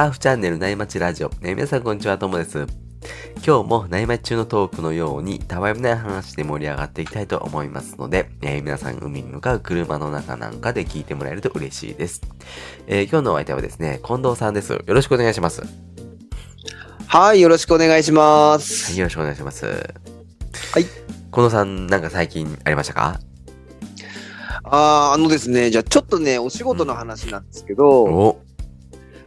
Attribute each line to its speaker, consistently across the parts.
Speaker 1: ターフチャンネル内町ラジオ。えー皆さんこんにちは、ともです。今日も内町中のトークのように、たわいもない話で盛り上がっていきたいと思いますので、えー皆さん海に向かう車の中なんかで聞いてもらえると嬉しいです。えー今日のお相手はですね、近藤さんです。よろしくお願いします。は
Speaker 2: はい、よろしくお願いします。
Speaker 1: い、よろしくお願いします。
Speaker 2: はい。
Speaker 1: 近藤さん、なんか最近ありましたか？
Speaker 2: あーあのですね、じゃあちょっとね、お仕事の話なんですけど、
Speaker 1: お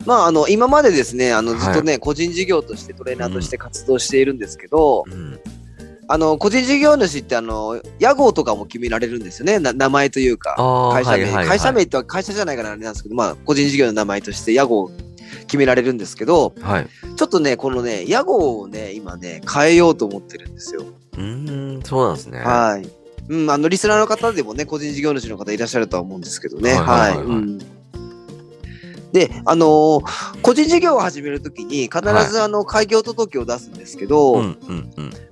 Speaker 2: まあ、あの、今までですね、あの、
Speaker 1: はい
Speaker 2: ずっとね、個人事業としてトレーナーとして活動しているんですけど、
Speaker 1: うん。
Speaker 2: あの、個人事業主って、あの、屋号とかも決められるんですよね、な名前というか。会社名、
Speaker 1: はいはいはい
Speaker 2: 会社名っては会社じゃないからあれなんですけど、まあ、個人事業の名前として屋号決められるんですけど、
Speaker 1: はい。
Speaker 2: ちょっとね、このね、屋号をね、今ね、変えようと思ってるんですよ。
Speaker 1: うーん、そうなんですね。
Speaker 2: はい。うん、あの、リスナーの方でもね、個人事業主の方いらっしゃるとは思うんですけどね。
Speaker 1: はいはいはいはい
Speaker 2: うんで、あのー個人事業を始めるときに、必ず、あの、開業届を出すんですけど。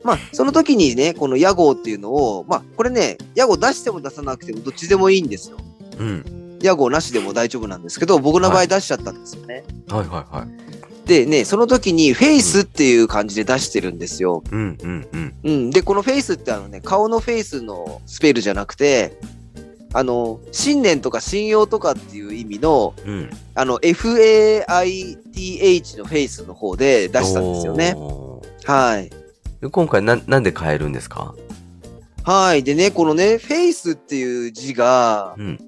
Speaker 2: まあ、その時にね、この屋号っていうのを、まあ、これね、屋号出しても出さなくてもどっちでもいいんですよ。
Speaker 1: うん。
Speaker 2: 屋号なしでも大丈夫なんですけど、僕の場合出しちゃったんですよね。
Speaker 1: はいはいはい。
Speaker 2: でね、その時にフェイスっていう感じで出してるんですよ。
Speaker 1: うん、うん、うん。
Speaker 2: うん。で、このフェイスってあのね、顔のフェイスのスペルじゃなくて、あの、信念とか信用とかっていう意味の、
Speaker 1: うん。
Speaker 2: あの、FAITH のフェイスの方で出したんですよね。
Speaker 1: お
Speaker 2: はい。
Speaker 1: ー。今回な、なんで変えるんですか？
Speaker 2: はい。でね、このね、フェイスっていう字が、
Speaker 1: うん。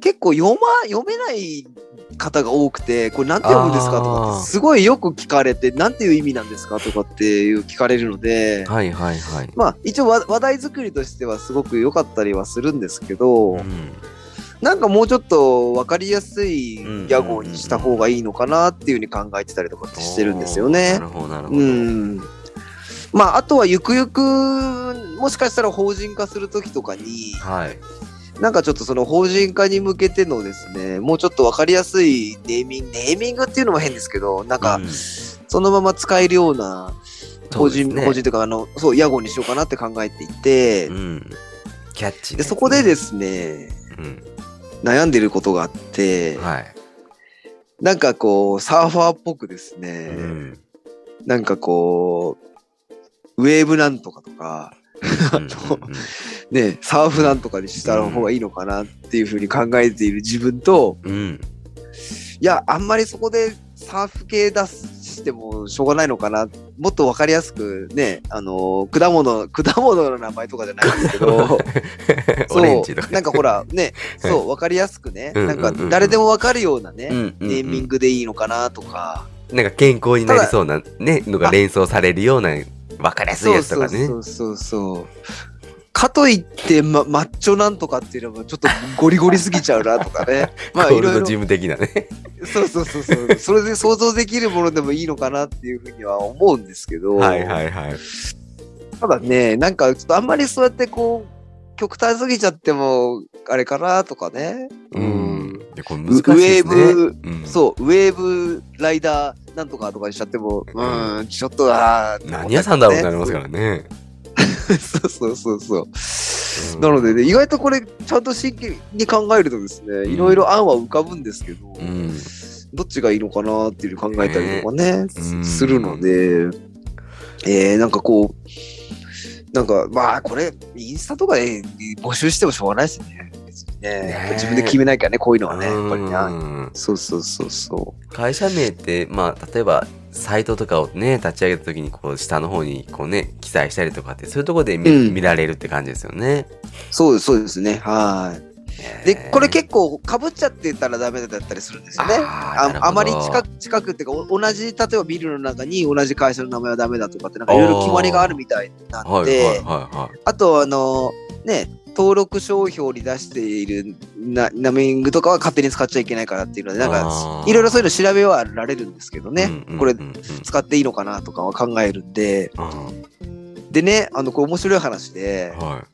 Speaker 2: 結構読ま、読めない方が多くて、これなんて読むんですかとかすごいよく聞かれて、なんていう意味なんですかとかっていう聞かれるので、
Speaker 1: はいはいはい。
Speaker 2: まあ、一応わ話題作りとしてはすごく良かったりはするんですけど、
Speaker 1: うん。
Speaker 2: なんかもうちょっと分かりやすい屋号にした方がいいのかなっていうふうに考えてたりとかってしてるんですよね
Speaker 1: な。るほどなるほど。
Speaker 2: うん。まあ、あとはゆくゆく、もしかしたら法人化するときとかに、
Speaker 1: はい。
Speaker 2: なんかちょっとその法人化に向けてのですね、もうちょっと分かりやすいネーミング、ネーミングっていうのも変ですけど、なんか
Speaker 1: うん
Speaker 2: そのまま使えるような法人、
Speaker 1: ね
Speaker 2: 法人というか、あの、そう、屋号にしようかなって考えていて、
Speaker 1: うん。キャッチーな
Speaker 2: で、そこでですね、
Speaker 1: うん。
Speaker 2: 悩んでることがあって、
Speaker 1: はい。
Speaker 2: なんかこう、サーファーっぽくです
Speaker 1: う
Speaker 2: ね、
Speaker 1: ん。
Speaker 2: なんかこう、ウェーブなんとかとか、
Speaker 1: うん
Speaker 2: ね、サーフなんとかにした方がいいのかなっていうふうに考えている自分と、
Speaker 1: うん。うん。
Speaker 2: いや、あんまりそこでサーフ系出してもしょうがないのかな。もっとわかりやすくね、あの果物、果物の名前とかじゃないんですけど、
Speaker 1: オレンジとか
Speaker 2: そう、なんかほら、ね、そう、わかりやすくね、
Speaker 1: うん
Speaker 2: なんか誰でもわかるようなね、ネーミングでいいのかなとか、
Speaker 1: なんか健康になりそうなね、のが連想されるような、わかりやすいやつとかね。
Speaker 2: そうそうそうそう。かといって、ま、マッチョなんとかっていうのもちょっとゴリゴリすぎちゃうなとかね。まあいろいろ
Speaker 1: 的なね。
Speaker 2: そうそうそうそう。それで想像できるものでもいいのかなっていうふうには思うんですけど、
Speaker 1: はいはいはい。
Speaker 2: ただね、なんかちょっとあんまりそうやってこう、極端すぎちゃっても、あれかなとかね。
Speaker 1: うん。いやこ難しいですね。
Speaker 2: ウェーブ
Speaker 1: うん
Speaker 2: そう、ウェーブライダーなんとかとかにしちゃっても、うーん、ちょっとあー
Speaker 1: 何屋さんだろうってなりますからね。
Speaker 2: そうそうそうそう。なのでね、意外とこれ、ちゃんと真剣に考えるとですね、
Speaker 1: ん
Speaker 2: いろいろ案は浮かぶんですけど、
Speaker 1: うん。
Speaker 2: どっちがいいのかなっていう考えたりとかね、
Speaker 1: うん
Speaker 2: するので、えー、なんかこう、なんか、まあ、これ、インスタとかで募集してもしょうがないですよね。ね自分で決めなきゃね、こういうのはね、やっぱり
Speaker 1: う
Speaker 2: な。
Speaker 1: ん
Speaker 2: そうそうそうそ
Speaker 1: 会社名って、まあ、例えば、サイトとかをね、立ち上げた時に、こう、下の方に、こうね、記載したりとかって、そういうところで見,、
Speaker 2: うん
Speaker 1: 見られるって感じですよね。
Speaker 2: う。そうです、そうですね。はい。で、これ結構かぶっちゃってたらダメだったりするんですよね。
Speaker 1: あー
Speaker 2: ああまり近く近くっていうかお同じ例えばビルの中に同じ会社の名前はダメだとかってなんかいろいろ決まりがあるみたいなんで、
Speaker 1: はいはいはいはい。
Speaker 2: あとあのね登録商標に出しているなナミングとかは勝手に使っちゃいけないからっていうのでなんかいろいろそういうの調べはられるんですけどね、
Speaker 1: うんうん
Speaker 2: これ使っていいのかなとかは考えるんで。
Speaker 1: うん
Speaker 2: でねあのこれ面白い話で
Speaker 1: は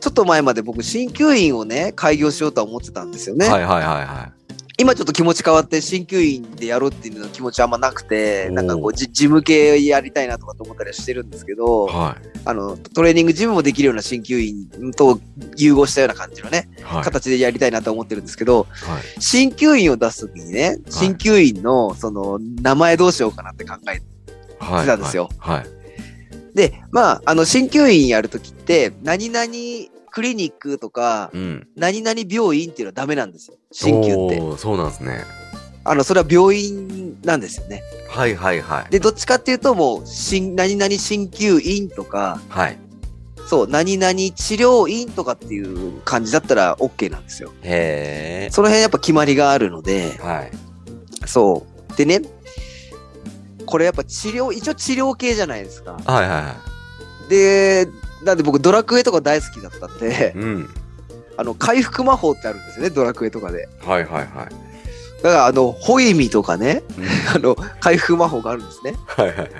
Speaker 2: ちょっと前まで僕鍼灸院をね開業しようとは思ってたんですよ
Speaker 1: い。
Speaker 2: ね。
Speaker 1: はいはいはいは
Speaker 2: 今ちょっと気持ち変わって鍼灸院でやろうっていうの気持ちあんまなくて、なんかこうじ事務系やりたいなとかと思ったりはしてるんですけど、
Speaker 1: はい。
Speaker 2: あの、トレーニングジムもできるような鍼灸院と融合したような感じのね、
Speaker 1: はい。
Speaker 2: 形でやりたいなと思ってるんですけど、
Speaker 1: はい。
Speaker 2: 鍼灸院を出すときにね、鍼灸院のその名前どうしようかなって考えて、たんですよ
Speaker 1: はい。
Speaker 2: で、まあ、あの、鍼灸院やるときって、何々クリニックとか、
Speaker 1: うん。
Speaker 2: 何々病院っていうのはダメなんですよ。鍼灸って。
Speaker 1: そうなんですね。
Speaker 2: あの、それは病院なんですよね。
Speaker 1: はいはいはい。
Speaker 2: で、どっちかっていうと、もう、鍼何々鍼灸院とか、
Speaker 1: はい。
Speaker 2: そう、何々治療院とかっていう感じだったら OK なんですよ。
Speaker 1: へ
Speaker 2: その辺やっぱ決まりがあるので
Speaker 1: え。、はい。
Speaker 2: そう。でね、これやっぱ治療、一応治療系じゃないですか。
Speaker 1: はいはいは
Speaker 2: で、なんで僕ドラクエとか大好きだったんで
Speaker 1: い。、うん。
Speaker 2: あの、回復魔法ってあるんですよね、ドラクエとかで。
Speaker 1: はいはいはい。
Speaker 2: だからあの、ホイミとかね、
Speaker 1: うん
Speaker 2: あの、回復魔法があるんですね。
Speaker 1: はいはいはい。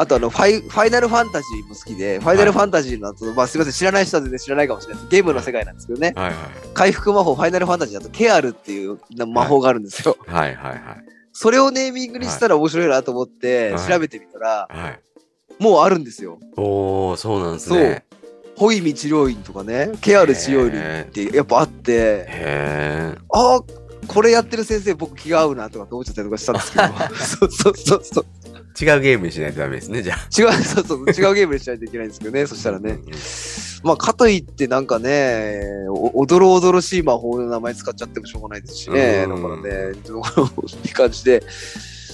Speaker 2: あとあのファイ、ファイナルファンタジーも好きで、ファイナルファンタジーの後、まあすみません、知らない人は全然知らないかもしれないです。ゲームの世界なんですけどね。
Speaker 1: はいはい。
Speaker 2: 回復魔法、ファイナルファンタジーだとケアルっていう魔法があるんですよ。
Speaker 1: はいはいはい。
Speaker 2: それをネーミングにしたら面白いなと思って
Speaker 1: はい
Speaker 2: 調べてみたら、
Speaker 1: はい。
Speaker 2: もうあるんですよ。
Speaker 1: おー、そうなんですね。
Speaker 2: ホイミ治療院とかね、ケアル治療院ってやっぱあって、
Speaker 1: へえ。
Speaker 2: ああ、これやってる先生僕気が合うなとかって思っちゃったりとかしたんですけど、そうそうそうそう。
Speaker 1: 違うゲームにしないとダメですね、じゃあ。
Speaker 2: 違う、そうそう、違うゲームにしないといけないんですけどね、そしたらね。まあ、かといってなんかね、おおどろおどろしい魔法の名前使っちゃってもしょうがないですしね。だ
Speaker 1: うん
Speaker 2: からね、って感じで、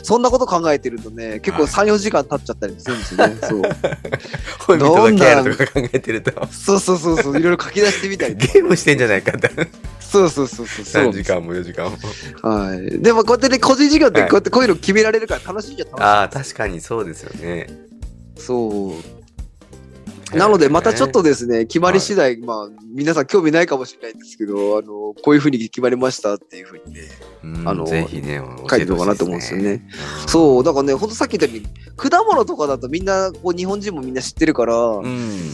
Speaker 2: そんなこと考えてるとね、結構
Speaker 1: はい
Speaker 2: 3、4時間経っちゃったりするんですよね。そう。
Speaker 1: ホイミとかケとか考えてると。
Speaker 2: そうそうそうそう、いろいろ書き出してみたり。
Speaker 1: ゲームしてんじゃないかって。
Speaker 2: そうそうそうそう。そう
Speaker 1: 3時間も4時間も。
Speaker 2: はい。でもこうやってね、個人事業って
Speaker 1: はい
Speaker 2: こうやってこういうの決められるから楽しいじゃん、楽しい。
Speaker 1: ああ、確かにそうですよね。
Speaker 2: そう。なので、またちょっとですね、決まり次第、まあ、皆さん興味ないかもしれないんですけど、あの、こういうふうに決まりましたっていうふうにね、
Speaker 1: うん
Speaker 2: あの
Speaker 1: ぜひね、
Speaker 2: 書いておこうかなと思うんですよね。
Speaker 1: うん
Speaker 2: そう、だからね、ほんとさっき言ったように、果物とかだとみんな、こう、日本人もみんな知ってるから、
Speaker 1: うん。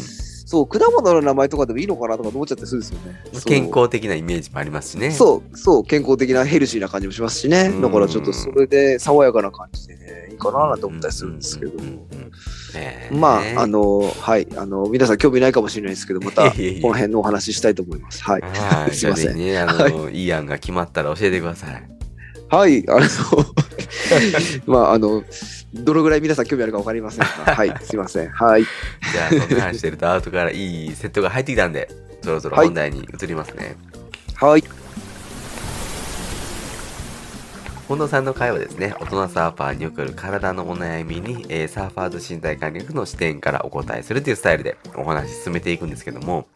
Speaker 2: そう、果物の名前とかでもいいのかなとか思っちゃったりするんですよね。
Speaker 1: 健康的なイメージもありますしね。
Speaker 2: そう、そう、健康的なヘルシーな感じもしますしね。
Speaker 1: うん
Speaker 2: だからちょっとそれで爽やかな感じでね、いいかななんて思ったりするんですけどまあ、あの、はい、あの、皆さん興味ないかもしれないですけど、また、この辺のお話ししたいと思います。はい。
Speaker 1: はい。
Speaker 2: すいません
Speaker 1: ね、あの、いい案が決まったら教えてください。
Speaker 2: はい、あの、まあ、あの、どのぐらい皆さん興味あるかわかりませんが、はい、すいません。はい。
Speaker 1: じゃあ、そんな話してると、アウトからいいセットが入ってきたんで、そろそろ
Speaker 2: はい
Speaker 1: 本題に移りますね。
Speaker 2: はい。
Speaker 1: 近藤さんの会はですね、大人サーファーによくある体のお悩みに、えーサーファーズ身体管理学の視点からお答えするというスタイルでお話進めていくんですけども、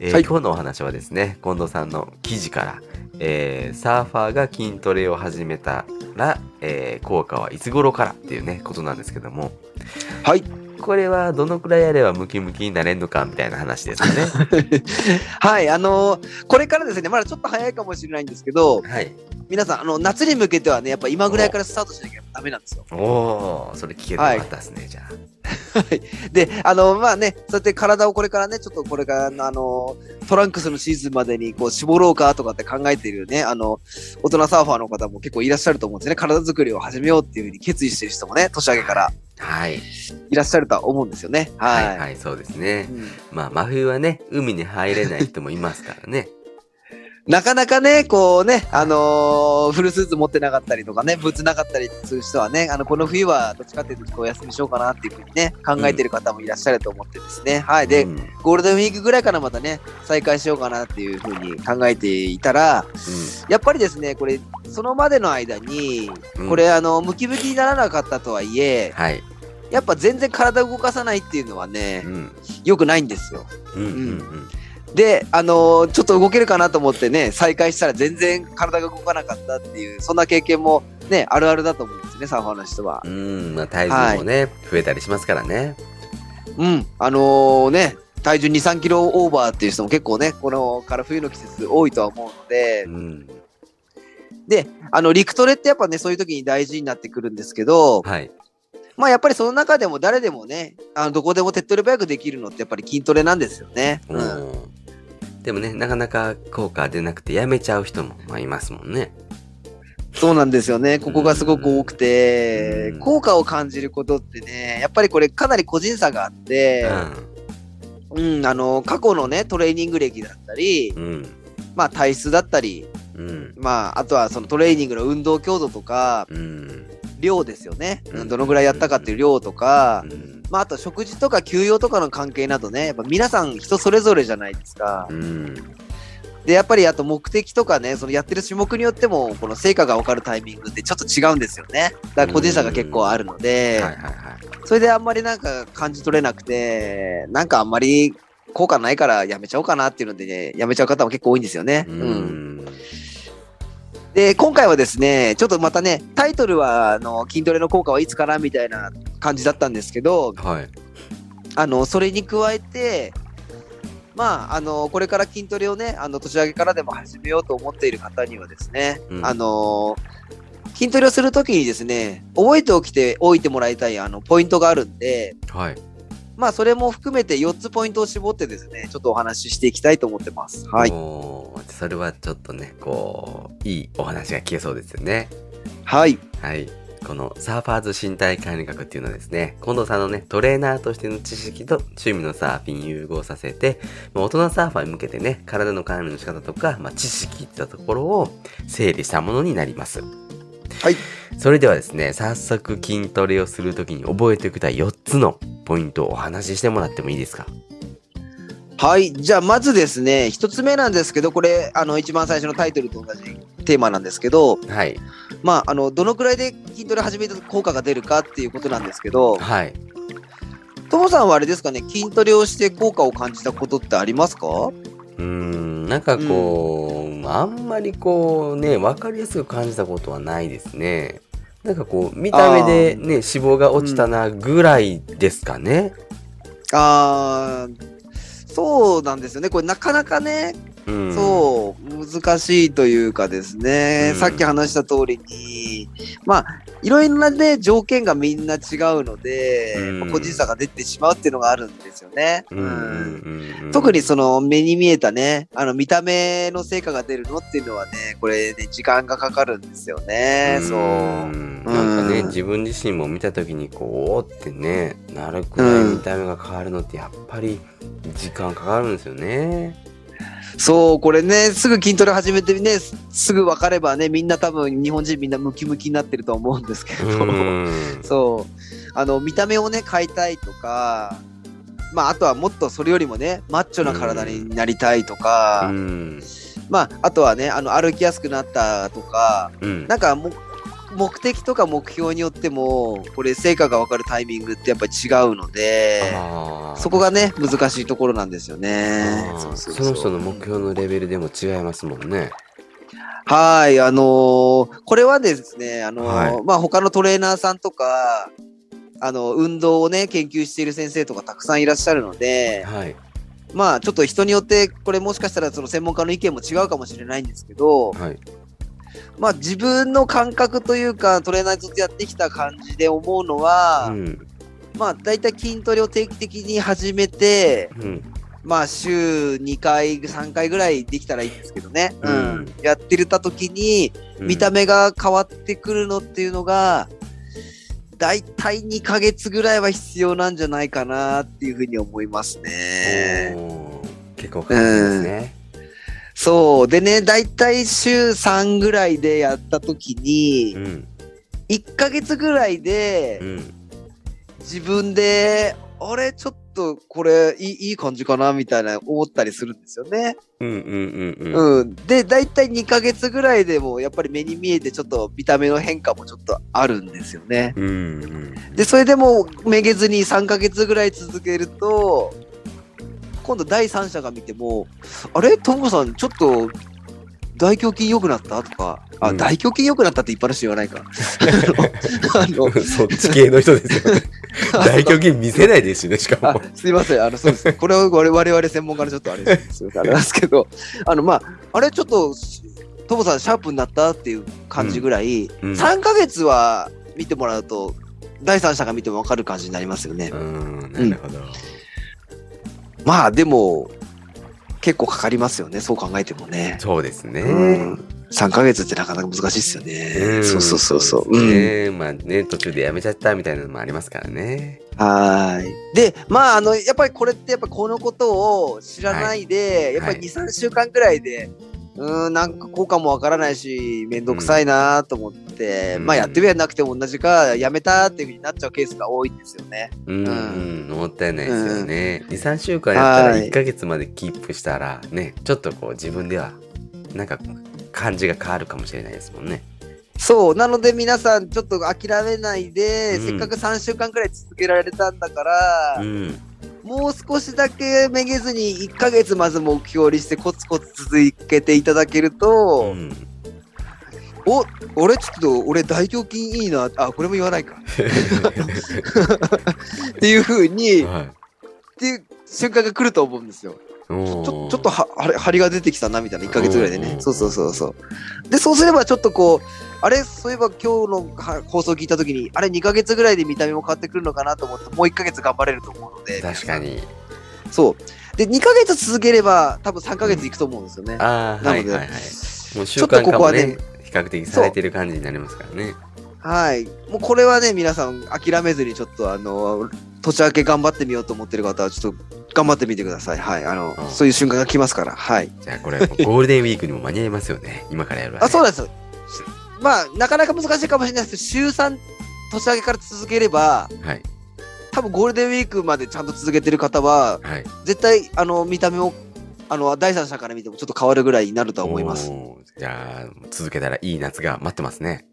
Speaker 1: えー
Speaker 2: はい
Speaker 1: 今日のお話はですね、近藤さんの記事から、えーサーファーが筋トレを始めたら、えー効果はいつ頃からっていうね、ことなんですけども、
Speaker 2: はい。
Speaker 1: これはどのくらいやればムキムキになれるのかみたいな話ですよね。
Speaker 2: はい、あのこれからですね、まだちょっと早いかもしれないんですけど、
Speaker 1: はい。
Speaker 2: 皆さん、あの、夏に向けてはね、やっぱ今ぐらいからスタートしなきゃダメなんですよ。
Speaker 1: おー、それ聞けてよかったですね、じゃあ。
Speaker 2: で、あの、まあね、そうやって体をこれからね、ちょっとこれから、あの、トランクスのシーズンまでにこう絞ろうかとかって考えているね、あの、大人サーファーの方も結構いらっしゃると思うんですね。体作りを始めようっていうふうに決意してる人もね、年明けから
Speaker 1: はい。
Speaker 2: いらっしゃるとは思うんですよね。はい。
Speaker 1: はい、はい、そうですね
Speaker 2: う。ん
Speaker 1: まあ、真冬はね、海に入れない人もいますからね。
Speaker 2: なかなかね、こうね、あのーフルスーツ持ってなかったりとかね、ブーツなかったりする人はね、あの、この冬はどっちかっていうとお休みしようかなっていうふうにね、考えてる方もいらっしゃると思ってですね。はい。で、
Speaker 1: うん、うん
Speaker 2: ゴールデンウィークぐらいからまたね、再開しようかなっていうふうに考えていたら、やっぱりですね、これ、そのまでの間に、
Speaker 1: うん
Speaker 2: これ、あの、ムキムキにならなかったとはいえ、
Speaker 1: はい。
Speaker 2: やっぱ全然体を動かさないっていうのはね
Speaker 1: う、ん。
Speaker 2: 良くないんですよ。
Speaker 1: うん。うん。
Speaker 2: で、あのーちょっと動けるかなと思ってね、再開したら全然体が動かなかったっていう、そんな経験もね、あるあるだと思うんですね、サーファーの人は
Speaker 1: う。ん。うん。まあ、体重もね、増えたりしますからね。
Speaker 2: うん。あのーね、体重2、3キロオーバーっていう人も結構ね、このから冬の季節多いとは思うので
Speaker 1: う、ん。
Speaker 2: で、あの、陸トレってやっぱね、そういう時に大事になってくるんですけど、
Speaker 1: はい。
Speaker 2: まあやっぱりその中でも誰でもね、あのどこでも手っ取り早くできるのってやっぱり筋トレなんですよね。
Speaker 1: う
Speaker 2: うん。
Speaker 1: ん。でもね、なかなか効果出なくてやめちゃう人もまあいますもんね。
Speaker 2: そうなんですよね。ここがすごく多くて
Speaker 1: うん、
Speaker 2: 効果を感じることってね、やっぱりこれかなり個人差があって、うん、あの、過去のね、トレーニング歴だったり、
Speaker 1: うん。うん。
Speaker 2: まあ体質だったり、
Speaker 1: うん。
Speaker 2: まああとはそのトレーニングの運動強度とか、
Speaker 1: うん。
Speaker 2: 量ですよね。
Speaker 1: うん
Speaker 2: どのぐらいやったかっていう量とか、
Speaker 1: うん。
Speaker 2: まああと食事とか休養とかの関係などね、やっぱ皆さん人それぞれじゃないですか。
Speaker 1: うん。
Speaker 2: で、やっぱりあと目的とかね、そのやってる種目によっても、この成果が分かるタイミングってちょっと違うんですよね。だから個人差が結構あるので、
Speaker 1: はいはいはい。
Speaker 2: それであんまりなんか感じ取れなくて、なんかあんまり効果ないからやめちゃおうかなっていうのでね、やめちゃう方も結構多いんですよね。
Speaker 1: う
Speaker 2: うん。
Speaker 1: ん。
Speaker 2: で、今回はですね、ちょっとまたね、タイトルは、あの、筋トレの効果はいつかなみたいな感じだったんですけど、
Speaker 1: はい。
Speaker 2: あの、それに加えて、まあ、あの、これから筋トレをね、あの、年明けからでも始めようと思っている方にはですね、
Speaker 1: うん
Speaker 2: あの、筋トレをするときにですね、覚えておきておいてもらいたい、あの、ポイントがあるんで、
Speaker 1: はい。
Speaker 2: まあ、それも含めて4つポイントを絞ってですね、ちょっとお話ししていきたいと思ってます。はい。
Speaker 1: それはちょっとね、こう、いいお話が聞けそうですよね。
Speaker 2: はい。
Speaker 1: はい。このサーファーズ身体管理学っていうのはですね、近藤さんのね、トレーナーとしての知識と趣味のサーフィン融合させて、まあ大人サーファーに向けてね、体の管理の仕方とか、まあ、知識っていったところを整理したものになります。
Speaker 2: はい。
Speaker 1: それではですね、早速筋トレをするときに覚えておきたい4つのポイントをお話ししてもらってもいいですか？
Speaker 2: はい。じゃあ、まずですね、1つ目なんですけど、これ、あの、一番最初のタイトルと同じテーマなんですけど、
Speaker 1: はい。
Speaker 2: まあ、あの、どのくらいで筋トレ始めた効果が出るかっていうことなんですけど、
Speaker 1: はい。
Speaker 2: ともさんはあれですかね、筋トレをして効果を感じたことってありますか？
Speaker 1: うーん、なんかこう、あんまりこうね、わかりやすく感じたことはないですね。なんかこう、見た目でね、脂肪が落ちたなぐらいですかね。
Speaker 2: あー、そうなんですよね。これなかなかね、
Speaker 1: うん。
Speaker 2: そう、難しいというかですね、
Speaker 1: うん
Speaker 2: さっき話した通りに、まあ、いろいろなね、条件がみんな違うので、個人差が出てしまうっていうのがあるんですよね。特にその目に見えたね、あの見た目の成果が出るのっていうのはね、これね、時間がかかるんですよね。そう。
Speaker 1: んなんかね、
Speaker 2: うん
Speaker 1: 自分自身も見た時にこう、おーってね、なるくらい見た目が変わるのってやっぱり時間かかるんですよね。
Speaker 2: そう、これね、すぐ筋トレ始めてね、すすぐ分かればね、みんな多分日本人みんなムキムキになってると思うんですけど、
Speaker 1: うん。
Speaker 2: そう、あの、見た目をね、変えたいとか、まあ、あとはもっとそれよりもね、マッチョな体になりたいとか、
Speaker 1: うん。
Speaker 2: まあ、あとはね、あの、歩きやすくなったとか、
Speaker 1: うん。
Speaker 2: なんかも、目的とか目標によっても、これ成果が分かるタイミングってやっぱり違うので、そこがね、難しいところなんですよねそ
Speaker 1: の人の目標のレベルでも違いますもんね。
Speaker 2: はい、あのーこれはですね、あのー
Speaker 1: はい
Speaker 2: まあ、他のトレーナーさんとか、あの、運動をね、研究している先生とかたくさんいらっしゃるので、
Speaker 1: はい。
Speaker 2: まあ、ちょっと人によって、これもしかしたらその専門家の意見も違うかもしれないんですけど、
Speaker 1: はい。
Speaker 2: まあ、自分の感覚というか、トレーナーずっとやってきた感じで思うのは、
Speaker 1: うん。
Speaker 2: まあ、だいたい筋トレを定期的に始めて、
Speaker 1: うん。
Speaker 2: まあ、週2回、3回ぐらいできたらいいんですけどね。う
Speaker 1: うん
Speaker 2: ん。やってるた時に、見た
Speaker 1: 目。
Speaker 2: 目が変わってくるのっていうのが、だいたい2ヶ月ぐらいは必要なんじゃないかなっていうふうに思いますね。
Speaker 1: 結構かかりますね。
Speaker 2: そう。でね、だいたい週3ぐらいでやった時に
Speaker 1: う、ん。
Speaker 2: 1ヶ月ぐらいで
Speaker 1: うん。
Speaker 2: 自分で、あれ、ちょっとこれいいいい感じかなみたいな思ったりするんですよね。
Speaker 1: うんうんうんうん。
Speaker 2: うん。で、だいたい2ヶ月ぐらいでもやっぱり目に見えてちょっと見た目の変化もちょっとあるんですよね。
Speaker 1: うんうん。
Speaker 2: で、それでもめげずに3ヶ月ぐらい続けると、今度第三者が見ても、あれ？トモさん、ちょっと大胸筋良くなった？とか、あ、
Speaker 1: うん
Speaker 2: 大胸筋良くなったって一般の人言わないか。あの、
Speaker 1: そっち系の人ですよね。大胸筋見せないですよね、しか
Speaker 2: あ
Speaker 1: も。
Speaker 2: すいません、あの、そうです。これは我我々専門家のちょっとあれですよあれなんですけど、あの、まあ、あれちょっと、トモさんシャープになったっていう感じぐらい、
Speaker 1: うん
Speaker 2: 3ヶ月は見てもらうと、第三者が見ても分かる感じになりますよね。
Speaker 1: うん、なるほど。
Speaker 2: まあでも、結構かかりますよね、そう考えてもね。
Speaker 1: そうですね。
Speaker 2: うん3ヶ月ってなかなか難しいですよね。
Speaker 1: ん
Speaker 2: そうそうそうそう。
Speaker 1: です
Speaker 2: うん。
Speaker 1: ねまあね、途中でやめちゃったみたいなのもありますからね。
Speaker 2: はーい。で、まあ、あの、やっぱりこれって、やっぱこのことを知らないで、やっぱり
Speaker 1: はい
Speaker 2: 2、3週間くらいで、うーん、なんか効果もわからないし、めんどくさいなと思って、
Speaker 1: うん
Speaker 2: まあ、やってみやなくても同じか、やめたっていうふうになっちゃうケースが多いんですよね。
Speaker 1: うん、
Speaker 2: う
Speaker 1: うん、もったいないですよね。2、3週間やったら
Speaker 2: はい
Speaker 1: 1ヶ月までキープしたら、ね、ちょっとこう自分では、なんか感じが変わるかもしれないですもんね。
Speaker 2: そう。なので皆さん、ちょっと諦めないで、
Speaker 1: うん
Speaker 2: せっかく3週間くらい続けられたんだから、
Speaker 1: うん。
Speaker 2: もう少しだけめげずに1ヶ月まず目標にしてコツコツ続けていただけると、
Speaker 1: うん。
Speaker 2: お俺ちょっと俺大胸筋いいな。あこれも言わないか。っていう風にっ
Speaker 1: はい。
Speaker 2: ていう瞬間が来ると思うんですよ。ちょちょっとはあれ張りが出てきたなみたいな。1ヶ月ぐらいで
Speaker 1: うん。
Speaker 2: ねそうそうそうそう。でそうすればちょっとこうあれそういえば今日のは放送聞いた時にあれ2ヶ月ぐらいで見た目も変わってくるのかなと思ってもう1ヶ月頑張れると思うので
Speaker 1: 確かに。
Speaker 2: そうで2ヶ月続ければ多分3ヶ月いくと思うんですよね。
Speaker 1: ああ、
Speaker 2: なので
Speaker 1: はいはいはい。もう習
Speaker 2: ちょっと
Speaker 1: 慣化も
Speaker 2: ここはね
Speaker 1: ね、比較的されてる感じになりますからね。
Speaker 2: はい。もうこれはね、皆さん諦めずにちょっとあの、年明け頑張ってみようと思ってる方はちょっと頑張ってみてください。はい。あの、
Speaker 1: うん
Speaker 2: そういう瞬間が来ますから。はい。
Speaker 1: じゃあこれ、ゴールデンウィークにも間に合いますよね。今からやるわ、ね。
Speaker 2: あ、そうですよ。まあ、なかなか難しいかもしれないですけど、週3年明けから続ければ、
Speaker 1: はい。
Speaker 2: 多分ゴールデンウィークまでちゃんと続けてる方は、
Speaker 1: はい。
Speaker 2: 絶対、あの、見た目を、あの、第三者から見てもちょっと変わるぐらいになるとは思います。
Speaker 1: じゃあ、続けたらいい夏が待ってますね。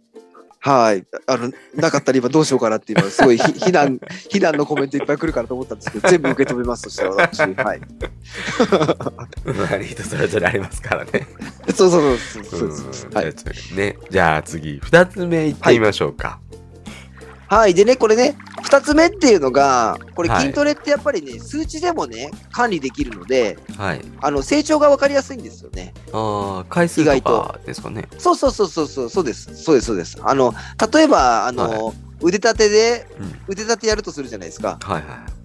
Speaker 2: はい。あの、なかったら今どうしようかなって今、すごいひ 非難、非難のコメントいっぱい来るからと思ったんですけど、全部受け止めますとしたら私。はい。
Speaker 1: まあ、人それぞれありますからね。
Speaker 2: そうそうそうそうそうそう。はい。
Speaker 1: ね。じゃあ次、二つ目いってみましょうか。
Speaker 2: はい。でね、これね、二つ目っていうのが、これ
Speaker 1: はい
Speaker 2: 筋トレってやっぱりね、数値でもね、管理できるので、
Speaker 1: はい。
Speaker 2: あの、成長がわかりやすいんですよね。
Speaker 1: ああ、回数と
Speaker 2: 意外
Speaker 1: かですかね。
Speaker 2: そうそうそうそうそう、そうです。そうです、そうです。あの、例えば、あの、腕立てで、
Speaker 1: うん。
Speaker 2: 腕立てやるとするじゃないですか。
Speaker 1: はいはい。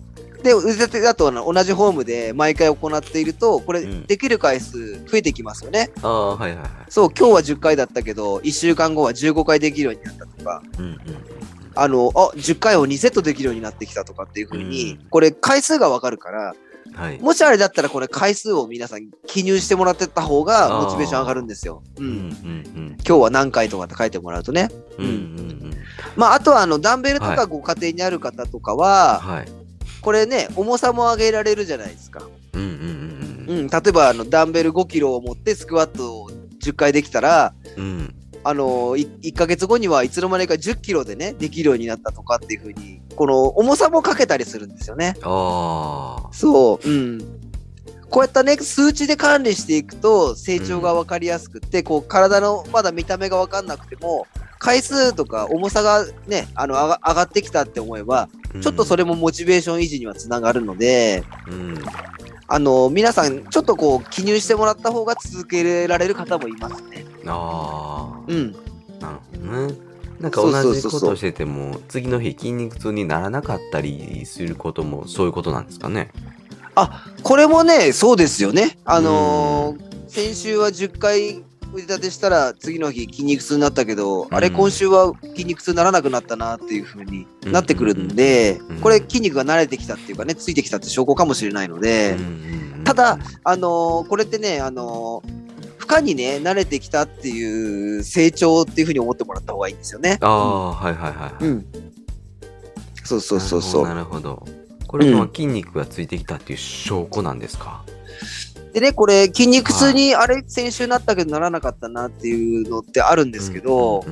Speaker 2: で、腕立てだとあの同じフォームで毎回行っていると、これ、
Speaker 1: うん
Speaker 2: できる回数増えてきますよね。
Speaker 1: ああ、はいはいはい。
Speaker 2: そう、今日は10回だったけど、1週間後は15回できるようになったとか、
Speaker 1: うんうん
Speaker 2: あの、あ、10回を2セットできるようになってきたとかっていう風に、
Speaker 1: うん
Speaker 2: これ回数がわかるから、
Speaker 1: うん。はい。
Speaker 2: もしあれだったらこれ回数を皆さん記入してもらってった方がモチベーション上がるんですよ。う。
Speaker 1: うんうんん
Speaker 2: 今日は何回とかって書いてもらうとね。
Speaker 1: うん。うん。
Speaker 2: まあ、あとはあの、ダンベルと
Speaker 1: は
Speaker 2: かご家庭にある方とかは、
Speaker 1: はい。
Speaker 2: これね、重さも上げられるじゃないですか。
Speaker 1: うんうんうん
Speaker 2: うん。例えばあの、ダンベル5キロを持ってスクワットを10回できたら、
Speaker 1: うん。うん。
Speaker 2: あのい1ヶ月後にはいつの間にか10キロでね、できるようになったとかっていう風に、この重さもかけたりするんですよね。
Speaker 1: ああ。
Speaker 2: そう。うん。こうやったね、数値で管理していくと成長が分かりやすくって、こう体のまだ見た目が分かんなくても、回数とか重さがね、あの上がってきたって思えば、ちょっとそ
Speaker 1: れ。
Speaker 2: れもモチベーション維持にはつながるので、
Speaker 1: うん。
Speaker 2: あの、皆さん、ちょっとこう、記入してもらった方が続けられる方もいますね。
Speaker 1: ああ。
Speaker 2: うん。
Speaker 1: なるほどね。なんか同じことをしてても、次の日筋肉痛にならなかったりすることもそういうことなんですかね。
Speaker 2: これもね、そうですよね。あのー先週は10回腕立てしたら次の日筋肉痛になったけど、あれ
Speaker 1: うん
Speaker 2: 今週は筋肉痛にならなくなったなっていう風になってくるんで、
Speaker 1: うん
Speaker 2: これ筋肉が慣れてきたっていうかね、ついてきたって証拠かもしれないので、
Speaker 1: うんうんうん
Speaker 2: ただ、あのーこれってね、あのー負荷にね、慣れてきたっていう成長っていう風に思ってもらった方がいいんですよね。
Speaker 1: ああ、はいはいはい。
Speaker 2: うん。そうそうそうそう。
Speaker 1: なるほど。なるほどこれは筋肉がついてきたっていう証拠なんですか？
Speaker 2: でね、これ筋肉痛に、あれ先週なったけどならなかったなっていうのってあるんですけど、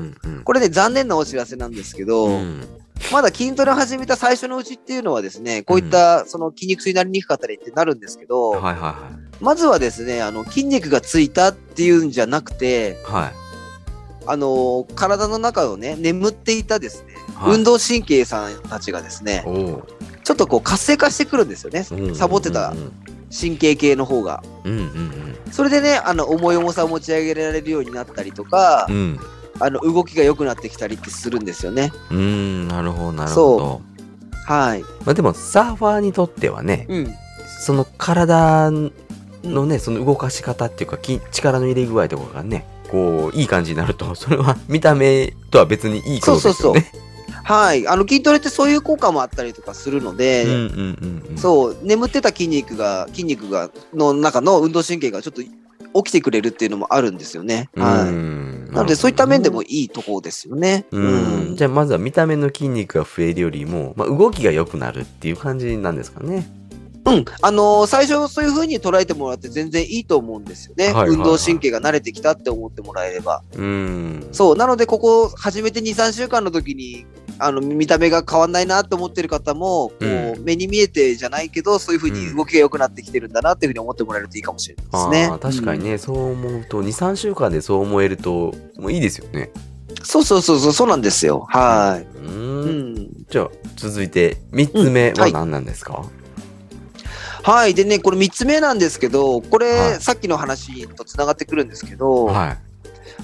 Speaker 2: これね、残念なお知らせなんですけど、
Speaker 1: うん
Speaker 2: まだ筋トレ始めた最初のうちっていうのはですね、こういったその筋肉痛になりにくかったりってなるんですけど、まずはですね、あの筋肉がついたっていうんじゃなくて、
Speaker 1: い。はい。
Speaker 2: あの体の中をね、眠っていたですね、
Speaker 1: はい
Speaker 2: 運動神経さんたちがですね。ちょっとこう活性化してくるんですよね、
Speaker 1: うん
Speaker 2: サボってた神経系の方が。
Speaker 1: うんうん
Speaker 2: それでね、あの重い重さを持ち上げられるようになったりとか
Speaker 1: うん。う、ん。
Speaker 2: あの動きが良くなってきたりってするんですよね。
Speaker 1: うーん、なるほどなるほど。
Speaker 2: はい。
Speaker 1: まあでもサーファーにとってはね、
Speaker 2: うん。
Speaker 1: その体のね、その動かし方っていうか、筋力の入れ具合とかがね、こう、いい感じになると、それは見た目とは別にいいことですよね。
Speaker 2: はい。あの、筋トレってそういう効果もあったりとかするので、
Speaker 1: うんうんうんうん。
Speaker 2: そう、眠ってた筋肉が、筋肉が、の中の運動神経がちょっと起きてくれるっていうのもあるんですよね。
Speaker 1: う
Speaker 2: はい。
Speaker 1: ん。
Speaker 2: なので、そういった面でも
Speaker 1: い
Speaker 2: いいところですよね。
Speaker 1: うん。じゃあ、まずは見た目の筋肉が増えるよりも、まあ、動きが良くなるっていう感じなんですかね。
Speaker 2: うん。あのー最初そういう風に捉えてもらって全然いいと思うんですよね。
Speaker 1: はいはいはい
Speaker 2: 運動神経が慣れてきたって思ってもらえれば。
Speaker 1: うん。
Speaker 2: そう。なので、ここ、始めて2、3週間の時に、あの、見た目が変わんないなって思ってる方も、こう、
Speaker 1: うん
Speaker 2: 目に見えてじゃないけど、そういう風に動きが良くなってきてるんだなっていう風に思ってもらえるといいかもしれないですね。
Speaker 1: ああ、確かにね、そう思うと、2、3週間でそう思えると、もういいですよね。
Speaker 2: うん。そうそうそうそう、そうなんですよ。はい。
Speaker 1: う。
Speaker 2: うんん。
Speaker 1: じゃあ、続いて、3つ目は何なんですか、
Speaker 2: はい。でね、これ3つ目なんですけど、これ、
Speaker 1: はい
Speaker 2: さっきの話とつながってくるんですけど、
Speaker 1: はい。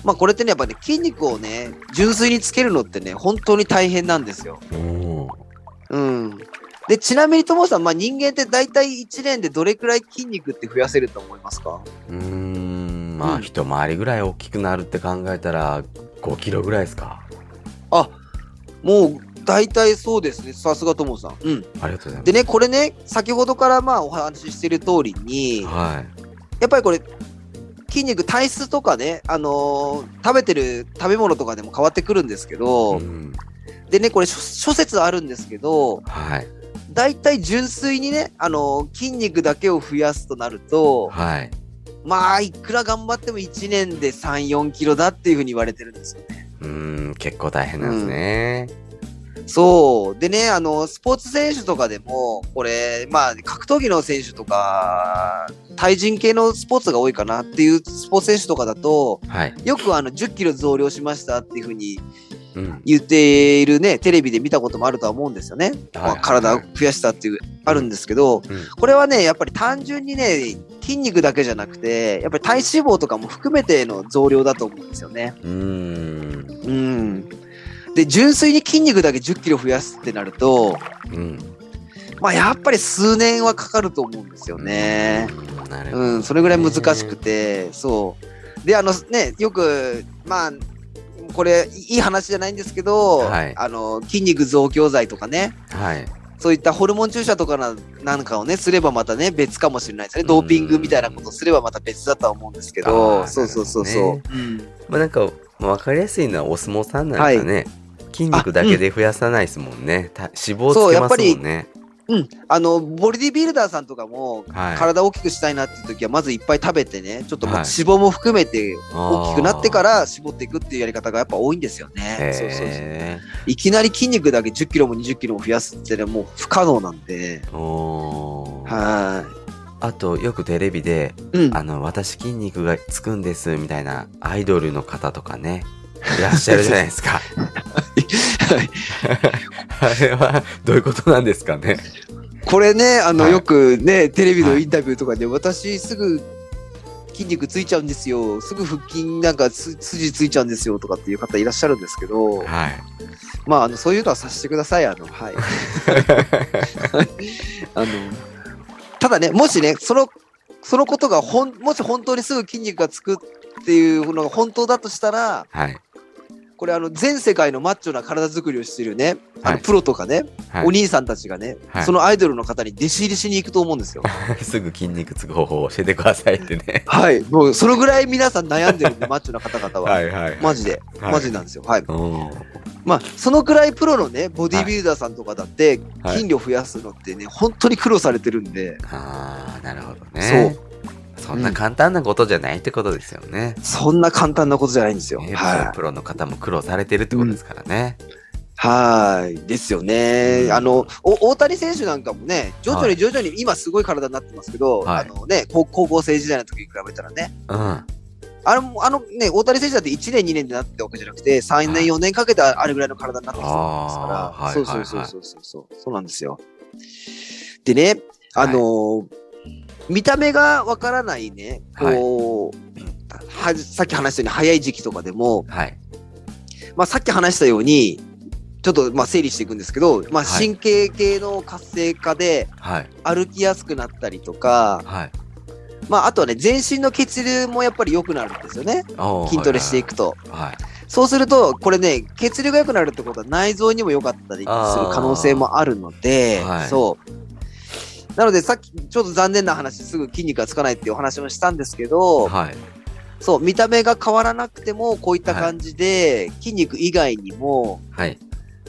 Speaker 2: まあこれってね、やっぱね、筋肉をね、純粋につけるのってね、本当に大変なんですよ。うん。で、ちなみにともさん、まあ人間って大体1年でどれくらい筋肉って増やせると思いますか？
Speaker 1: うーん、まあ、
Speaker 2: うん
Speaker 1: 一回りぐらい大きくなるって考えたら、5キロぐらいですか。
Speaker 2: もう、大体そうですね。さすがともさん。うん。
Speaker 1: ありがとうございます。
Speaker 2: でね、これね、先ほどからまあお話ししてる通りに、
Speaker 1: は
Speaker 2: やっぱりこれ、筋肉、体質とかね、あのー食べてる食べ物とかでも変わってくるんですけ
Speaker 1: い。
Speaker 2: ど、
Speaker 1: うん。
Speaker 2: でね、これ諸諸説あるんですけど、
Speaker 1: はい。
Speaker 2: 大体純粋にね、あのー筋肉だけを増やすとなると、
Speaker 1: はい。
Speaker 2: まあ、いくら頑張っても1年で3、4キロだっていうふうに言われてるんですよね。
Speaker 1: うーん、結構大変なんですね。
Speaker 2: そう。でね、あの、スポーツ選手とかでも、これ、まあ、格闘技の選手とか、対人系のスポーツが多いかなっていうスポーツ選手とかだと、
Speaker 1: はい。
Speaker 2: よくあの、10キロ増量しましたっていうふうに
Speaker 1: うん。
Speaker 2: 言っているね、テレビで見たこともあるとは思うんですよね。まあ体を増やしたっていう、あるんですけど、
Speaker 1: うん
Speaker 2: これはね、やっぱり単純にね、筋肉だけじゃなくて、やっぱり体脂肪とかも含めての増量だと思うんですよね。
Speaker 1: うーん。
Speaker 2: うん。で、純粋に筋肉だけ10キロ増やすってなると、
Speaker 1: うん。
Speaker 2: まあやっぱり数年はかかると思うんですよね。
Speaker 1: うん。
Speaker 2: それぐらい難しくて、そう。で、あのね、よく、まあ、これ、いい話じゃないんですけど、
Speaker 1: はい
Speaker 2: あの、筋肉増強剤とかね、
Speaker 1: はい。
Speaker 2: そういったホルモン注射とかななんかをね、すればまたね、別かもしれないですね。ドーピングみたいなことをすればまた別だとは思うんですけ
Speaker 1: あ
Speaker 2: ど、
Speaker 1: ー
Speaker 2: そうそうそう
Speaker 1: な
Speaker 2: そう
Speaker 1: る。
Speaker 2: うん
Speaker 1: まあなんか、まあ、分かりやすいのはお相撲さんなんかね、筋肉だけで増やさないですもんね。た脂肪つけますもんね。
Speaker 2: うん。あの、ボディビルダーさんとかも、
Speaker 1: はい。
Speaker 2: 体を大きくしたいなっていう時は、まずいっぱい食べてね、ちょっと脂肪も含めて大きくなってか
Speaker 1: あ
Speaker 2: ら絞っていくっていうやり方がやっぱ多いんですよね。
Speaker 1: ー。
Speaker 2: そうそうそう。
Speaker 1: へ
Speaker 2: いきなり筋肉だけ10キロも20キロも増やすってね、もう不可能なんで。は
Speaker 1: あと、よくテレビで、
Speaker 2: い。うん。
Speaker 1: あの、私筋肉がつくんです、みたいなアイドルの方とかね、いらっしゃるじゃないですか。あれは、どういうことなんですかね？
Speaker 2: これね、あの、
Speaker 1: はい
Speaker 2: よくね、テレビのインタビューとかで、私すぐ筋肉ついちゃうんですよ。すぐ腹筋なんかつ筋ついちゃうんですよとかっていう方いらっしゃるんですけど、
Speaker 1: はい。
Speaker 2: まあ、あの、そういうのはさせてください。あの、はい。あの、ただね、もしね、その、そのことがほん、もし本当にすぐ筋肉がつくっていうのが本当だとしたら、
Speaker 1: はい。
Speaker 2: これあの、全世界のマッチョな体作りをしているね、あの、
Speaker 1: はい
Speaker 2: プロとかね、
Speaker 1: はい
Speaker 2: お兄さんたちがね、
Speaker 1: はい
Speaker 2: そのアイドルの方に弟子入りしに行くと思うんですよ。
Speaker 1: すぐ筋肉つく方法を教えてくださいってね。
Speaker 2: はい。もう、そのぐらい皆さん悩んでるんで、マッチョな方々は。
Speaker 1: いはい
Speaker 2: マジで、
Speaker 1: はい
Speaker 2: マジなんですよ。はい。まあ、そのくらいプロのね、ボディビルダーさんとかだって、
Speaker 1: はい
Speaker 2: 筋量増やすのってね、本当に苦労されてるんで、
Speaker 1: ああ、なるほどね。そんな簡単なことじゃないってことですよね。
Speaker 2: そんな簡単なことじゃないんですよ。
Speaker 1: ね
Speaker 2: はい。
Speaker 1: プロの方も苦労されてるってことですからね。
Speaker 2: はい。ですよね。
Speaker 1: うん
Speaker 2: あの、お大谷選手なんかもね、徐々
Speaker 1: はい
Speaker 2: に徐々に、今すごい体になってますけど、
Speaker 1: はい
Speaker 2: あのね、高高校生時代の時に比べたらね、
Speaker 1: うん。
Speaker 2: あの、あのね、大谷選手だって1年、2年でなってわけじゃなくて、3年、4年かけてあれぐらいの体になってきてるんですから、
Speaker 1: はい
Speaker 2: そうそうそうそうそうそう、そうなんですよ。でね、あのー見た目がわからないね、こう、はさっき話したように早い時期とかでも、
Speaker 1: はい。
Speaker 2: まあさっき話したように、ちょっとまあ整理していくんですけど、まあ
Speaker 1: はい
Speaker 2: 神経系の活性化で
Speaker 1: はい。
Speaker 2: 歩きやすくなったりとか、
Speaker 1: はい。
Speaker 2: まあ、あとはね、全身の血流もやっぱり良くなるんですよね。筋トレしていくと。
Speaker 1: はいはい。
Speaker 2: そうすると、これね、血流が良くなるってことは内臓にも良かったりする可能性もあるので、
Speaker 1: はい
Speaker 2: そう。なので、さっき、ちょっと残念な話、すぐ筋肉がつかないっていうお話もしたんですけど、
Speaker 1: はい。
Speaker 2: そう、見た目が変わらなくても、こういった感じで、筋肉以外にも、
Speaker 1: はい。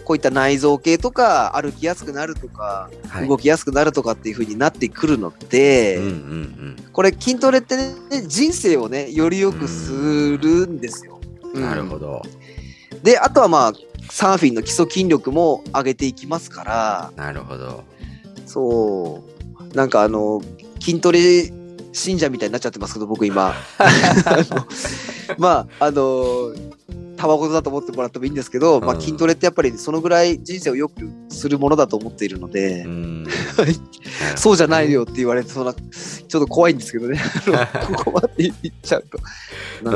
Speaker 2: こういった内臓系とか、歩きやすくなるとか、
Speaker 1: はい。
Speaker 2: 動きやすくなるとかっていう風になってくるので、
Speaker 1: うんうんうん。
Speaker 2: これ筋トレってね、人生をね、より良くするんですよ。うん
Speaker 1: なるほど。
Speaker 2: で、あとはまあ、サーフィンの基礎筋力も上げていきますから、
Speaker 1: なるほど。
Speaker 2: そう、なんかあの、筋トレ信者みたいになっちゃってますけど、僕今。まあ、あの、たわごとだと思ってもらってもいいんですけど、まあ
Speaker 1: うん
Speaker 2: 筋トレってやっぱりそのぐらい人生を良くするものだと思っているので、
Speaker 1: うん。
Speaker 2: そうじゃないよって言われて、そんな、ちょっと怖いんですけどね。ここまで言っちゃうと。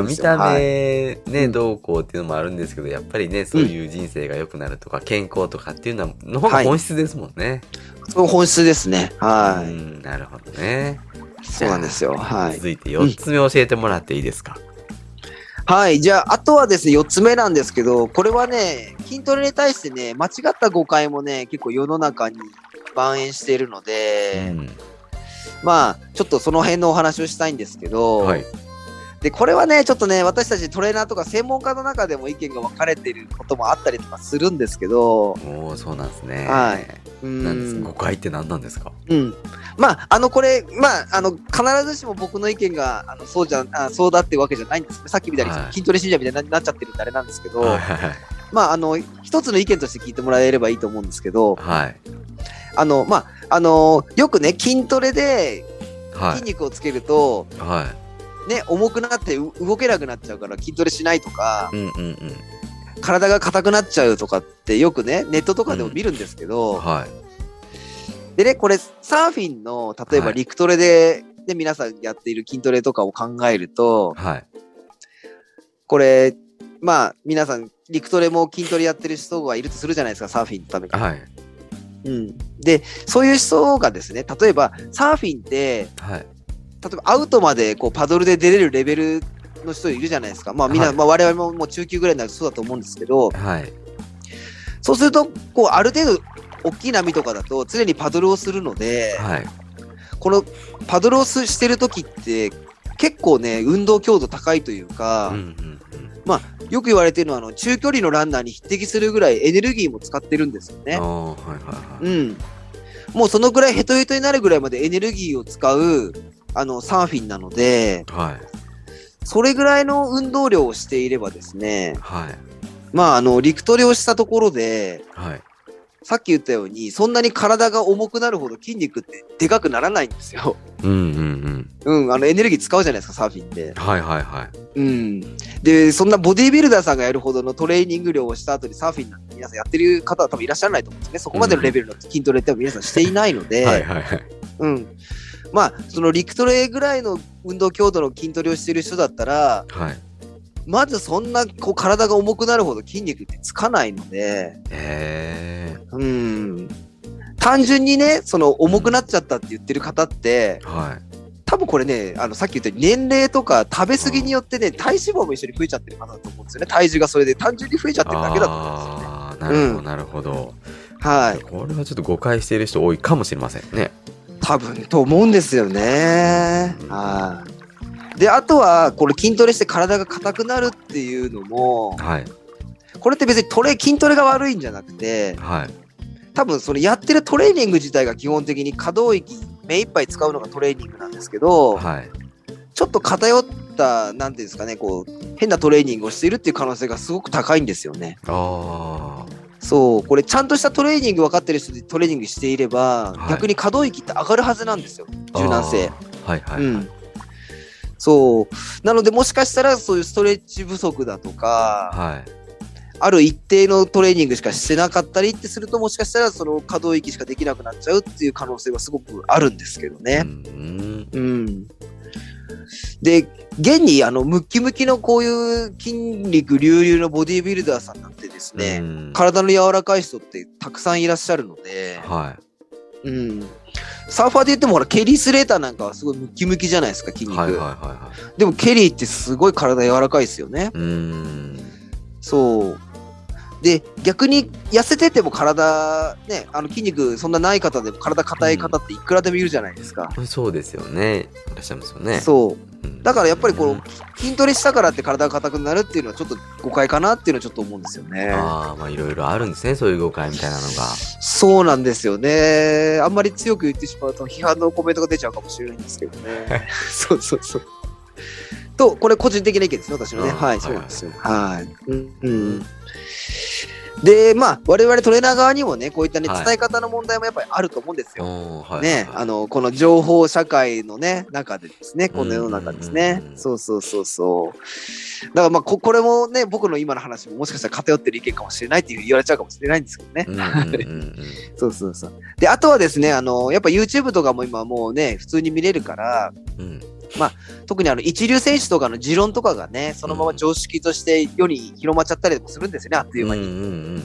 Speaker 1: 見た
Speaker 2: はい
Speaker 1: 目ね、
Speaker 2: うん
Speaker 1: どうこうっていうのもあるんですけど、やっぱりね、そういう人生が良くなるとか、健康とかっていうのはの方が本質ですもんね。
Speaker 2: その本質ですね。はい。
Speaker 1: うんなるほどね。
Speaker 2: そうなんですよ。はい。
Speaker 1: 続いて4つ目教えてもらっていいですか？
Speaker 2: はい。じゃあ、あとはですね、4つ目なんですけど、これはね、筋トレに対してね、間違った誤解もね、結構世の中に蔓延しているので、
Speaker 1: うん
Speaker 2: まあ、ちょっとその辺のお話をしたいんですけど、
Speaker 1: はい。
Speaker 2: で、これはね、ちょっとね、私たちトレーナーとか専門家の中でも意見が分かれていることもあったりとかするんですけど、
Speaker 1: おお、そうなんですね。
Speaker 2: はい。う
Speaker 1: なんです
Speaker 2: ん
Speaker 1: 誤解って何なんですか？
Speaker 2: うん。まあ、あの、これ、まあ、あの、必ずしも僕の意見が、あの、そうじゃ、あそうだってわけじゃないんですね。さっきみたいに
Speaker 1: はい
Speaker 2: 筋トレ信者みたいになっちゃってるんであれなんですけど、
Speaker 1: はいはい
Speaker 2: まあ、あの、一つの意見として聞いてもらえればいいと思うんですけど、
Speaker 1: はい。
Speaker 2: あの、まあ、あの、よくね、筋トレで
Speaker 1: はい。
Speaker 2: 筋肉をつけると、
Speaker 1: はい。
Speaker 2: ね、重くなってう動けなくなっちゃうから筋トレしないとか、
Speaker 1: うんうんうん。
Speaker 2: 体が硬くなっちゃうとかってよくね、ネットとかでも見るんですけど、
Speaker 1: はい。
Speaker 2: でね、これ、サーフィンの、例えば
Speaker 1: はい
Speaker 2: 陸トレで、で、皆さんやっている筋トレとかを考えると、
Speaker 1: はい。
Speaker 2: これ、まあ、皆さん、陸トレも筋トレやってる人がいるとするじゃないですか、サーフィンのために。
Speaker 1: はい。
Speaker 2: うん。で、そういう人がですね、例えば、サーフィンって、
Speaker 1: はい。
Speaker 2: 例えばアウトまでこうパドルで出れるレベルの人いるじゃないですか。まあみんな、
Speaker 1: はい
Speaker 2: まあ我々ももう中級ぐらいになるとそうだと思うんですけど、
Speaker 1: はい。
Speaker 2: そうすると、こうある程度大きい波とかだと常にパドルをするので、
Speaker 1: はい。
Speaker 2: このパドルをすしてる時って結構ね、運動強度高いというか、
Speaker 1: うんうんうん。
Speaker 2: よく言われてるのはあの中距離のランナーに匹敵するぐらいエネルギーも使ってるんですよね。
Speaker 1: ああ、はいはいはい。
Speaker 2: うん。もうそのぐらいヘトヘトになるぐらいまでエネルギーを使うあのサーフィンなので、
Speaker 1: はい。
Speaker 2: それぐらいの運動量をしていればですね、
Speaker 1: はい。
Speaker 2: まあ、あの、陸トレをしたところで、
Speaker 1: はい。
Speaker 2: さっき言ったように、そんなに体が重くなるほど筋肉ってでかくならないんですよ。
Speaker 1: うんうん
Speaker 2: うん、あの、エネルギー使うじゃないですか、サーフィンって
Speaker 1: うん。。はいはいはい。
Speaker 2: うん。で、そんなボディービルダーさんがやるほどのトレーニング量をした後にサーフィンなんて皆さんやってる方は多分いらっしゃらないと思うんですね。そこまでのレベルの筋トレって皆さんしていないので、
Speaker 1: はいはいはい。
Speaker 2: うん。まあ、その陸トレぐらいの運動強度の筋トレをしている人だったら、
Speaker 1: はい。
Speaker 2: まずそんなこう体が重くなるほど筋肉ってつかないので、
Speaker 1: へえ。
Speaker 2: うん。単純にね、その重くなっちゃったって言ってる方って、
Speaker 1: はい。
Speaker 2: 多分これね、あのさっき言った年齢とか食べ過ぎによってね、体脂肪も一緒に増えちゃってる方だと思うんですよね。体重がそれで単純に増えちゃってるだけだと思うんですよね。
Speaker 1: なるほど
Speaker 2: うん
Speaker 1: なるほど。
Speaker 2: はい。
Speaker 1: これはちょっと誤解している人多いかもしれませんね。
Speaker 2: 多分と思うんですよね。
Speaker 1: うん
Speaker 2: はい。で、あとは、これ筋トレして体が硬くなるっていうのも、
Speaker 1: はい。
Speaker 2: これって別にトレ、筋トレが悪いんじゃなくて、
Speaker 1: はい。
Speaker 2: 多分そのやってるトレーニング自体が基本的に可動域目いっぱい使うのがトレーニングなんですけど、
Speaker 1: はい。
Speaker 2: ちょっと偏った、なんていうんですかね、こう、変なトレーニングをしているっていう可能性がすごく高いんですよね。
Speaker 1: あ
Speaker 2: そう、これちゃんとしたトレーニング分かってる人でトレーニングしていれば、
Speaker 1: はい
Speaker 2: 逆に可動域って上がるはずなんですよ。
Speaker 1: あ。
Speaker 2: 柔軟性。
Speaker 1: あー。はいはい。
Speaker 2: うん。そう。なので、もしかしたらそういうストレッチ不足だとか、
Speaker 1: はい。
Speaker 2: ある一定のトレーニングしかしてなかったりってすると、もしかしたらその可動域しかできなくなっちゃうっていう可能性はすごくあるんですけどね。
Speaker 1: うん。
Speaker 2: うん。で、現にあのムッキムキのこういう筋肉隆々のボディービルダーさんなんてですね、
Speaker 1: うん
Speaker 2: 体の柔らかい人ってたくさんいらっしゃるので、
Speaker 1: は
Speaker 2: うん。サーファーで言ってもほら、ケリー・スレーターなんかはすごいムキムキじゃないですか、筋肉。
Speaker 1: はいはいはいは
Speaker 2: でもケリーってすごい体柔らかいですよね。
Speaker 1: い。うーん。
Speaker 2: そう。で、逆に痩せてても体、ね、あの筋肉そんなない方でも体硬い方っていくらでもいるじゃないですか。
Speaker 1: そうですよね。いらっしゃいますよね。
Speaker 2: そう。
Speaker 1: うん
Speaker 2: だからやっぱりこう、筋トレしたからって体が硬くなるっていうのはちょっと誤解かなっていうのはちょっと思うんですよね。
Speaker 1: ああ、まあいろいろあるんですね。そういう誤解みたいなのが。
Speaker 2: そうなんですよね。あんまり強く言ってしまうと批判のコメントが出ちゃうかもしれないんですけどね。そうそうそう。と、これ個人的な意見ですね、私のね。
Speaker 1: うん
Speaker 2: はい、
Speaker 1: はい
Speaker 2: そうなんですよ。はい。うん。うんで、まあ、我々トレーナー側にもね、こういったね、
Speaker 1: はい
Speaker 2: 伝え方の問題もやっぱりあると思うんですよ。
Speaker 1: はい
Speaker 2: ね、
Speaker 1: はい
Speaker 2: あの、この情報社会のね、中でですね、この世の中ですねそうそうそうそう。だからまあこ、これもね、僕の今の話ももしかしたら偏ってる意見かもしれないっていう言われちゃうかもしれないんですけどね。そうそうそう。で、あとはですね、あの、やっぱ YouTube とかも今もうね、普通に見れるから、
Speaker 1: うん
Speaker 2: 特にあの、一流選手とかの持論とかがね、そのまま常識として世に広まっちゃったりもするんですよね、あっという間に。
Speaker 1: うんうんうん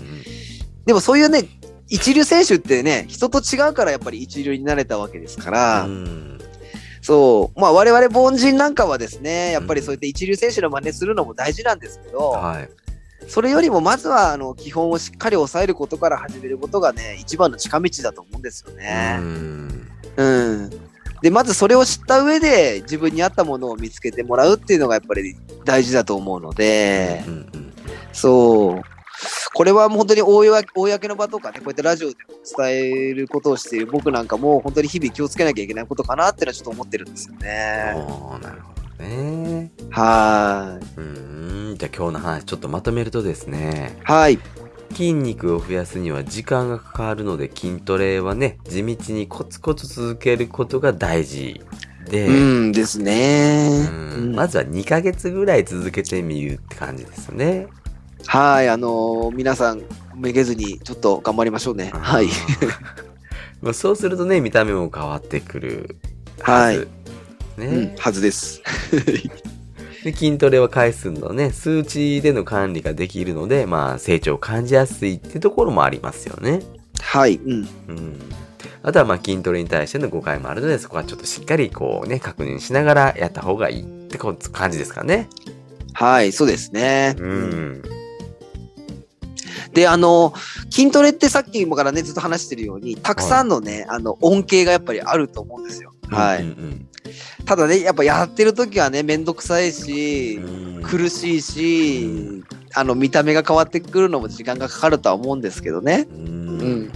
Speaker 2: でもそういうね、一流選手ってね、人と違うからやっぱり一流になれたわけですから、
Speaker 1: うん
Speaker 2: そう、まあ我々凡人なんかはですね、やっぱりそうやって一流選手の真似するのも大事なんですけど、
Speaker 1: はい。
Speaker 2: それよりもまずはあの基本をしっかり抑えることから始めることがね、一番の近道だと思うんですよね。
Speaker 1: うん
Speaker 2: うん。で、まずそれを知った上で自分に合ったものを見つけてもらうっていうのがやっぱり大事だと思うので、
Speaker 1: うんうん
Speaker 2: そう。これはもう本当に公公の場とかね、こうやってラジオで伝えることをしている僕なんかも本当に日々気をつけなきゃいけないことかなってのはちょっと思ってるんですよね。
Speaker 1: なるほどね。
Speaker 2: はーい。
Speaker 1: うん。じゃあ今日の話ちょっとまとめるとですね、
Speaker 2: はい。
Speaker 1: 筋肉を増やすには時間がかかるので筋トレはね、地道にコツコツ続けることが大事で、
Speaker 2: うんですね。
Speaker 1: うん
Speaker 2: うん
Speaker 1: まずは2ヶ月ぐらい続けてみるって感じですね。
Speaker 2: はい。あのー皆さん、めげずにちょっと頑張りましょうね。はい。
Speaker 1: まあそうするとね、見た目も変わってくるはず。ね、
Speaker 2: うん、はずです。
Speaker 1: で筋トレは回数のね、数値での管理ができるので、まあ成長を感じやすいってところもありますよね。
Speaker 2: はい。うん。
Speaker 1: うん。あとはまあ筋トレに対しての誤解もあるので、そこはちょっとしっかりこうね、確認しながらやった方がいいって感じですかね。
Speaker 2: はい。そうですね。
Speaker 1: うん。
Speaker 2: で、あの、筋トレってさっきもからね、ずっと話してるように、たくさんのね、あの、恩恵がやっぱりあると思うんですよ。はい。
Speaker 1: うんうん
Speaker 2: ただね、やっぱやってる時はね、めんどくさいし、
Speaker 1: うん。
Speaker 2: 苦しいし、あの、見た目が変わってくるのも時間がかかるとは思うんですけどね。
Speaker 1: う。
Speaker 2: うんん。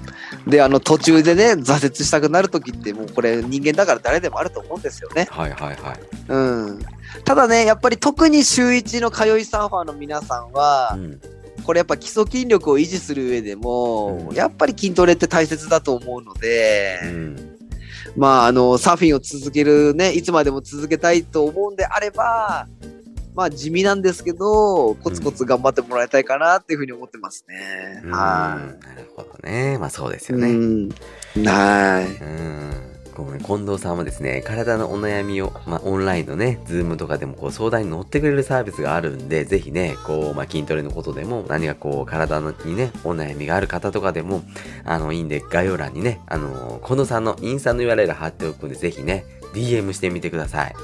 Speaker 2: で、あの、途中でね、挫折したくなる時って、もうこれ人間だから誰でもあると思うんですよね。
Speaker 1: はいはいはい。
Speaker 2: うん。ただね、やっぱり特に週一の通いサーファーの皆さんは、
Speaker 1: うん
Speaker 2: これやっぱ基礎筋力を維持する上でも、
Speaker 1: うん
Speaker 2: やっぱり筋トレって大切だと思うので、
Speaker 1: うん。
Speaker 2: まあ、あの、サーフィンを続けるね、いつまでも続けたいと思うんであれば、まあ、地味なんですけど、コツコツ頑張ってもらいたいかなっていうふうに思ってますね。
Speaker 1: うん
Speaker 2: は
Speaker 1: なるほどね。まあそうです
Speaker 2: い。
Speaker 1: よね。
Speaker 2: うん。はい。
Speaker 1: うん。この、近藤さんはですね、体のお悩みを、まあ、オンラインのね、ズームとかでもこう相談に乗ってくれるサービスがあるんで、ぜひね、こう、まあ、筋トレのことでも、何かこう、体にね、お悩みがある方とかでも、あの、いいんで、概要欄にね、あの、近藤さんのインスタの URL 貼っておくんで、ぜひね、DM してみてください。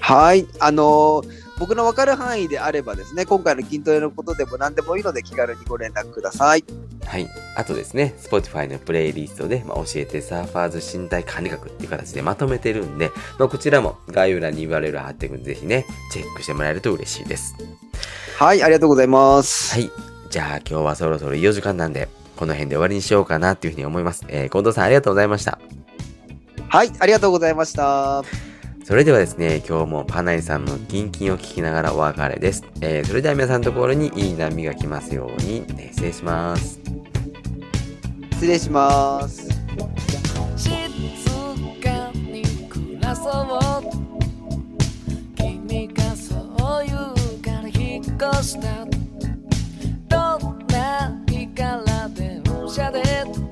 Speaker 2: はい。あのー僕の分かる範囲であればですね、今回の筋トレのことでも何でもいいので気軽にご連絡ください。
Speaker 1: はい。あとですね、Spotify のプレイリストで、まあ、教えてサーファーズ身体管理学っていう形でまとめてるんで、まあ、こちらも概要欄に URL 貼っておくんで、ぜひね、チェックしてもらえると嬉しいです。
Speaker 2: はい、ありがとうございます。
Speaker 1: はい。じゃあ今日はそろそろいいお時間なんで、この辺で終わりにしようかなっていうふうに思います。えー、近藤さんありがとうございました。
Speaker 2: はい、ありがとうございました。
Speaker 1: それではですね、今日もパナイさんのキンキンを聞きながらお別れです。えー、それでは皆さんのところにいい波が来ますように、失礼します。
Speaker 2: 失礼します。
Speaker 3: どんな日から電車で